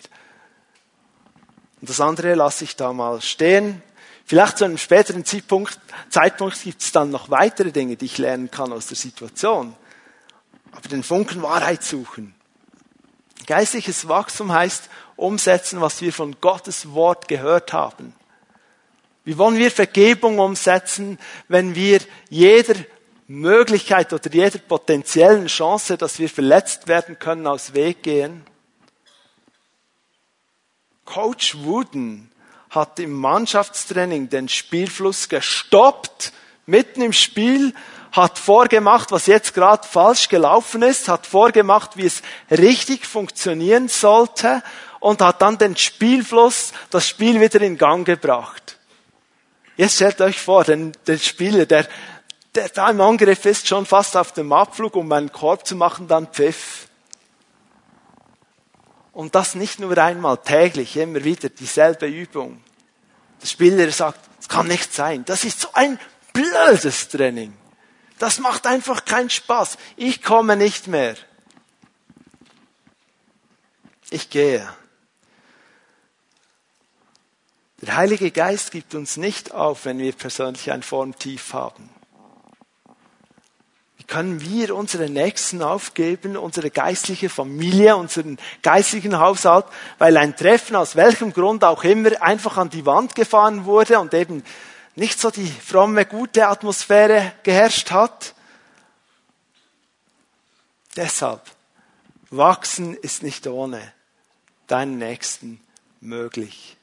Und das andere lasse ich da mal stehen. Vielleicht zu einem späteren Zeitpunkt, Zeitpunkt gibt es dann noch weitere Dinge, die ich lernen kann aus der Situation. Aber den Funken Wahrheit suchen. Geistliches Wachstum heißt umsetzen, was wir von Gottes Wort gehört haben. Wie wollen wir Vergebung umsetzen, wenn wir jeder Möglichkeit oder jeder potenziellen Chance, dass wir verletzt werden können, aus Weg gehen? Coach Wooden hat im Mannschaftstraining den Spielfluss gestoppt, mitten im Spiel, hat vorgemacht, was jetzt gerade falsch gelaufen ist, hat vorgemacht, wie es richtig funktionieren sollte und hat dann den Spielfluss, das Spiel wieder in Gang gebracht. Jetzt stellt euch vor, den, den Spieler, der, der da im Angriff ist, schon fast auf dem Abflug, um einen Korb zu machen, dann Pfiff. Und das nicht nur einmal täglich, immer wieder dieselbe Übung. Der Spieler sagt, es kann nicht sein. Das ist so ein blödes Training. Das macht einfach keinen Spaß. Ich komme nicht mehr. Ich gehe. Der Heilige Geist gibt uns nicht auf, wenn wir persönlich ein Formtief haben. Wie können wir unsere Nächsten aufgeben, unsere geistliche Familie, unseren geistlichen Haushalt, weil ein Treffen aus welchem Grund auch immer einfach an die Wand gefahren wurde und eben nicht so die fromme, gute Atmosphäre geherrscht hat? Deshalb, wachsen ist nicht ohne deinen Nächsten möglich.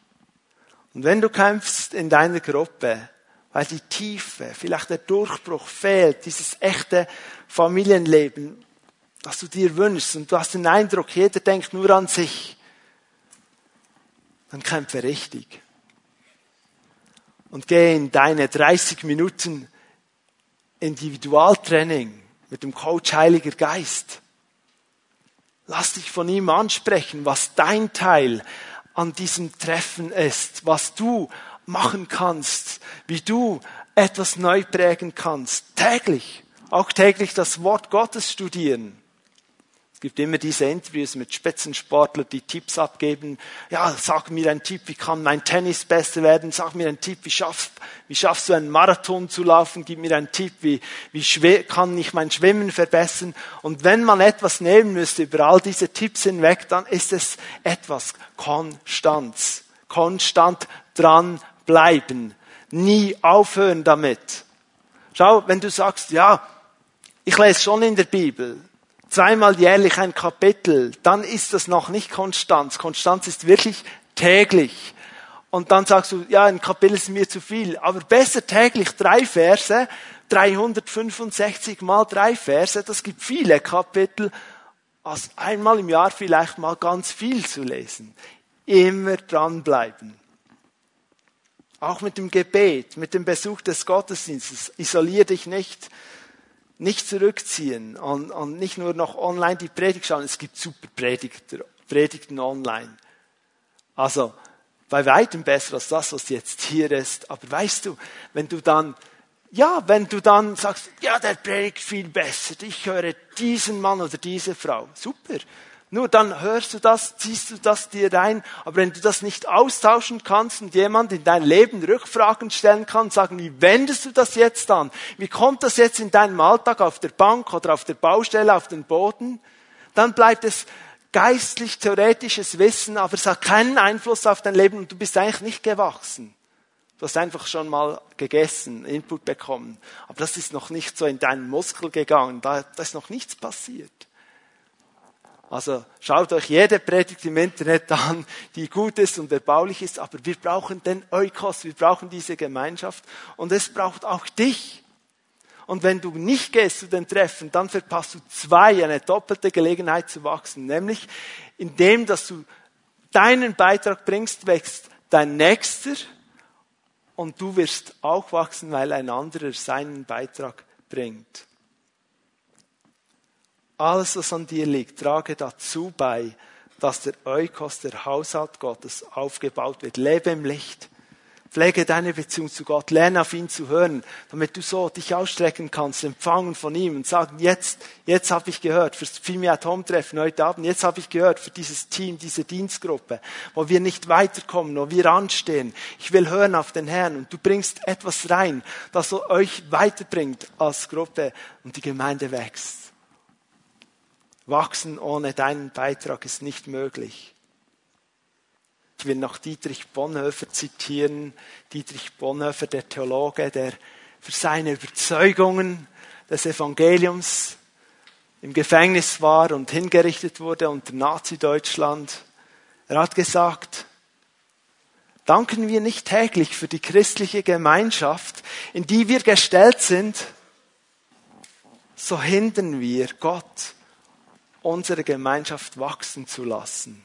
Und wenn du kämpfst in deiner Gruppe, weil die Tiefe, vielleicht der Durchbruch fehlt, dieses echte Familienleben, das du dir wünschst und du hast den Eindruck, jeder denkt nur an sich, dann kämpfe richtig. Und geh in deine 30 Minuten Individualtraining mit dem Coach Heiliger Geist. Lass dich von ihm ansprechen, was dein Teil an diesem Treffen ist, was du machen kannst, wie du etwas neu prägen kannst. Täglich, auch täglich das Wort Gottes studieren gibt immer diese Interviews mit Spitzensportlern, die Tipps abgeben. Ja, sag mir einen Tipp, wie kann mein Tennis besser werden? Sag mir einen Tipp, wie schaffst, wie schaffst du einen Marathon zu laufen? Gib mir einen Tipp, wie, wie kann ich mein Schwimmen verbessern? Und wenn man etwas nehmen müsste über all diese Tipps hinweg, dann ist es etwas Konstanz. Konstant dran bleiben. Nie aufhören damit. Schau, wenn du sagst, ja, ich lese schon in der Bibel, zweimal jährlich ein Kapitel, dann ist das noch nicht Konstanz. Konstanz ist wirklich täglich. Und dann sagst du, ja, ein Kapitel ist mir zu viel. Aber besser täglich drei Verse, 365 mal drei Verse, das gibt viele Kapitel, als einmal im Jahr vielleicht mal ganz viel zu lesen. Immer dranbleiben. Auch mit dem Gebet, mit dem Besuch des Gottesdienstes. Isolier dich nicht nicht zurückziehen und, und nicht nur noch online die Predigt schauen. Es gibt super Predigter, Predigten online. Also bei weitem besser als das, was jetzt hier ist. Aber weißt du, wenn du dann, ja, wenn du dann sagst, ja, der predigt viel besser, ich höre diesen Mann oder diese Frau, super. Nur dann hörst du das, ziehst du das dir rein. Aber wenn du das nicht austauschen kannst und jemand in dein Leben Rückfragen stellen kann, sagen, wie wendest du das jetzt an? Wie kommt das jetzt in deinem Alltag auf der Bank oder auf der Baustelle, auf den Boden? Dann bleibt es geistlich theoretisches Wissen, aber es hat keinen Einfluss auf dein Leben und du bist eigentlich nicht gewachsen. Du hast einfach schon mal gegessen, Input bekommen. Aber das ist noch nicht so in deinen Muskel gegangen. Da, da ist noch nichts passiert. Also schaut euch jede Predigt im Internet an, die gut ist und erbaulich ist, aber wir brauchen den Eukos, wir brauchen diese Gemeinschaft und es braucht auch dich. Und wenn du nicht gehst zu den Treffen, dann verpasst du zwei, eine doppelte Gelegenheit zu wachsen, nämlich indem, dass du deinen Beitrag bringst, wächst dein Nächster und du wirst auch wachsen, weil ein anderer seinen Beitrag bringt. Alles, was an dir liegt, trage dazu bei, dass der Eukos, der Haushalt Gottes, aufgebaut wird. Lebe im Licht. Pflege deine Beziehung zu Gott. Lerne auf ihn zu hören, damit du so dich ausstrecken kannst, empfangen von ihm und sagen, jetzt, jetzt habe ich gehört fürs Female at Home Treffen heute Abend, jetzt habe ich gehört für dieses Team, diese Dienstgruppe, wo wir nicht weiterkommen, wo wir anstehen. Ich will hören auf den Herrn und du bringst etwas rein, das euch weiterbringt als Gruppe und die Gemeinde wächst. Wachsen ohne deinen Beitrag ist nicht möglich. Ich will noch Dietrich Bonhoeffer zitieren. Dietrich Bonhoeffer, der Theologe, der für seine Überzeugungen des Evangeliums im Gefängnis war und hingerichtet wurde unter Nazi-Deutschland. Er hat gesagt, danken wir nicht täglich für die christliche Gemeinschaft, in die wir gestellt sind, so hindern wir Gott unsere Gemeinschaft wachsen zu lassen.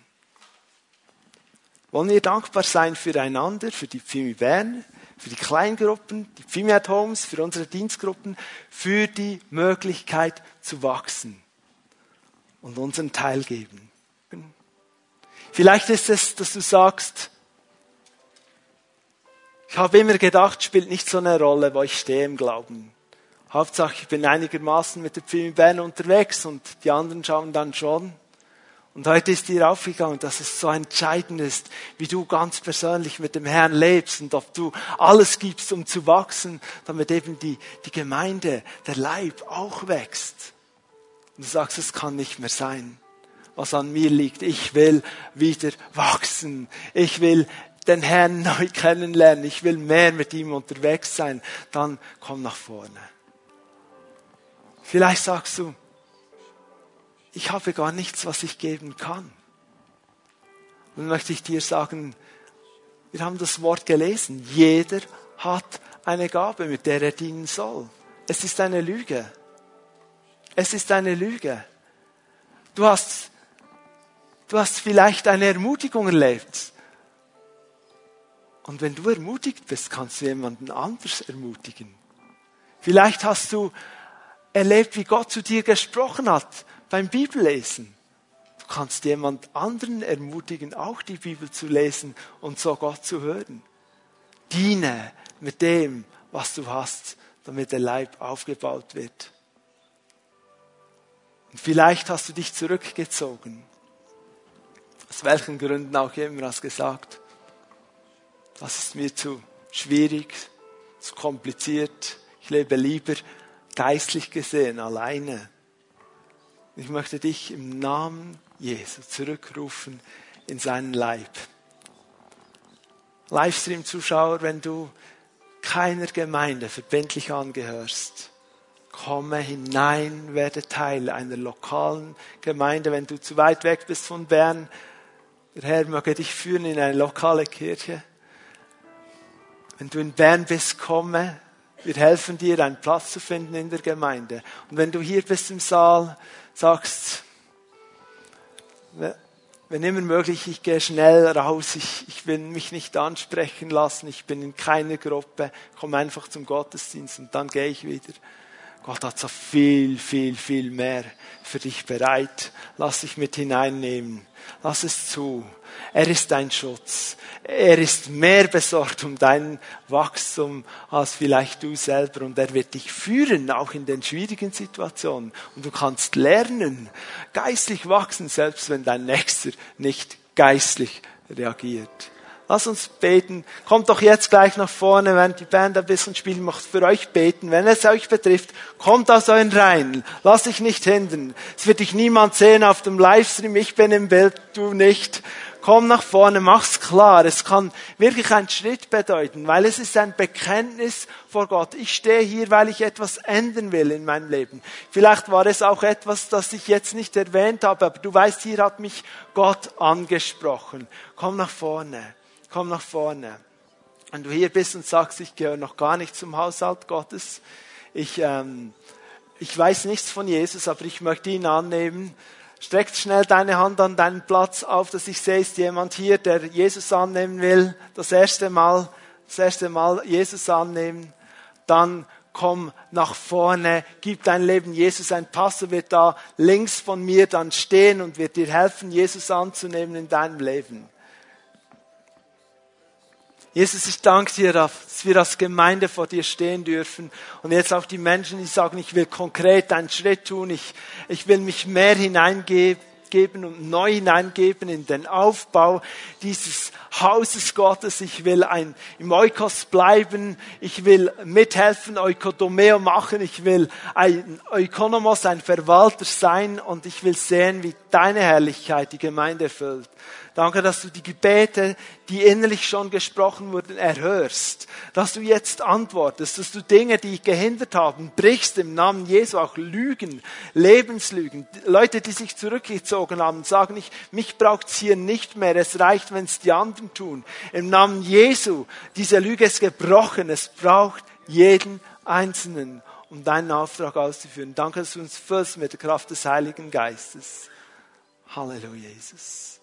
Wollen wir dankbar sein füreinander, für die Pfimi Bern, für die Kleingruppen, die Pfimi at Homes, für unsere Dienstgruppen, für die Möglichkeit zu wachsen und unseren Teil geben. Vielleicht ist es, dass du sagst, Ich habe immer gedacht, spielt nicht so eine Rolle, wo ich stehe im Glauben. Hauptsache, ich bin einigermaßen mit der Pfimi Bern unterwegs und die anderen schauen dann schon. Und heute ist dir aufgegangen, dass es so entscheidend ist, wie du ganz persönlich mit dem Herrn lebst und ob du alles gibst, um zu wachsen, damit eben die, die Gemeinde, der Leib auch wächst. Und du sagst, es kann nicht mehr sein, was an mir liegt. Ich will wieder wachsen. Ich will den Herrn neu kennenlernen. Ich will mehr mit ihm unterwegs sein. Dann komm nach vorne. Vielleicht sagst du, ich habe gar nichts, was ich geben kann. Und möchte ich dir sagen, wir haben das Wort gelesen. Jeder hat eine Gabe, mit der er dienen soll. Es ist eine Lüge. Es ist eine Lüge. Du hast, du hast vielleicht eine Ermutigung erlebt. Und wenn du ermutigt bist, kannst du jemanden anders ermutigen. Vielleicht hast du erlebt, wie Gott zu dir gesprochen hat beim Bibellesen. Du kannst jemand anderen ermutigen, auch die Bibel zu lesen und so Gott zu hören. Diene mit dem, was du hast, damit der Leib aufgebaut wird. Und vielleicht hast du dich zurückgezogen. Aus welchen Gründen auch immer hast gesagt, das ist mir zu schwierig, zu kompliziert. Ich lebe lieber geistlich gesehen alleine. Ich möchte dich im Namen Jesu zurückrufen in seinen Leib. Livestream-Zuschauer, wenn du keiner Gemeinde verbindlich angehörst, komme hinein, werde Teil einer lokalen Gemeinde. Wenn du zu weit weg bist von Bern, der Herr möge dich führen in eine lokale Kirche. Wenn du in Bern bist, komme. Wir helfen dir, einen Platz zu finden in der Gemeinde. Und wenn du hier bist im Saal, sagst, wenn immer möglich, ich gehe schnell raus, ich, ich will mich nicht ansprechen lassen, ich bin in keiner Gruppe, komme einfach zum Gottesdienst und dann gehe ich wieder. Gott hat so viel, viel, viel mehr für dich bereit. Lass dich mit hineinnehmen. Lass es zu. Er ist dein Schutz. Er ist mehr besorgt um dein Wachstum als vielleicht du selber. Und er wird dich führen, auch in den schwierigen Situationen. Und du kannst lernen, geistlich wachsen, selbst wenn dein Nächster nicht geistlich reagiert. Lass uns beten. Kommt doch jetzt gleich nach vorne, wenn die Band ein bisschen spielen macht, für euch beten. Wenn es euch betrifft, kommt aus euren Reihen. Lass dich nicht hindern. Es wird dich niemand sehen auf dem Livestream. Ich bin im Bild, du nicht. Komm nach vorne, mach's klar. Es kann wirklich einen Schritt bedeuten, weil es ist ein Bekenntnis vor Gott. Ich stehe hier, weil ich etwas ändern will in meinem Leben. Vielleicht war es auch etwas, das ich jetzt nicht erwähnt habe, aber du weißt, hier hat mich Gott angesprochen. Komm nach vorne komm nach vorne. Wenn du hier bist und sagst, ich gehöre noch gar nicht zum Haushalt Gottes, ich, ähm, ich weiß nichts von Jesus, aber ich möchte ihn annehmen, streck schnell deine Hand an deinen Platz auf, dass ich sehe, ist jemand hier, der Jesus annehmen will, das erste Mal, das erste Mal Jesus annehmen, dann komm nach vorne, gib dein Leben Jesus. Ein Pastor wird da links von mir dann stehen und wird dir helfen, Jesus anzunehmen in deinem Leben. Jesus, ich danke dir, dass wir als Gemeinde vor dir stehen dürfen. Und jetzt auch die Menschen, die sagen, ich will konkret einen Schritt tun, ich, ich will mich mehr hineingeben geben und neu hineingeben in den Aufbau dieses Hauses Gottes. Ich will ein, im Eukos bleiben. Ich will mithelfen, Eukodomeo machen. Ich will ein Ökonomos, ein Verwalter sein und ich will sehen, wie deine Herrlichkeit die Gemeinde erfüllt. Danke, dass du die Gebete, die innerlich schon gesprochen wurden, erhörst. Dass du jetzt antwortest, dass du Dinge, die gehindert haben, brichst im Namen Jesu, auch Lügen, Lebenslügen. Leute, die sich zurückgezogen haben, sagen nicht, mich braucht's hier nicht mehr, es reicht, wenn es die anderen tun. Im Namen Jesu, diese Lüge ist gebrochen, es braucht jeden Einzelnen, um deinen Auftrag auszuführen. Danke, dass du uns füllst mit der Kraft des Heiligen Geistes. Halleluja, Jesus.